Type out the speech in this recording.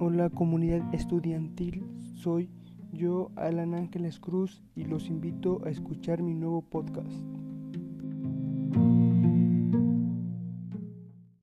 Hola comunidad estudiantil, soy yo Alan Ángeles Cruz y los invito a escuchar mi nuevo podcast.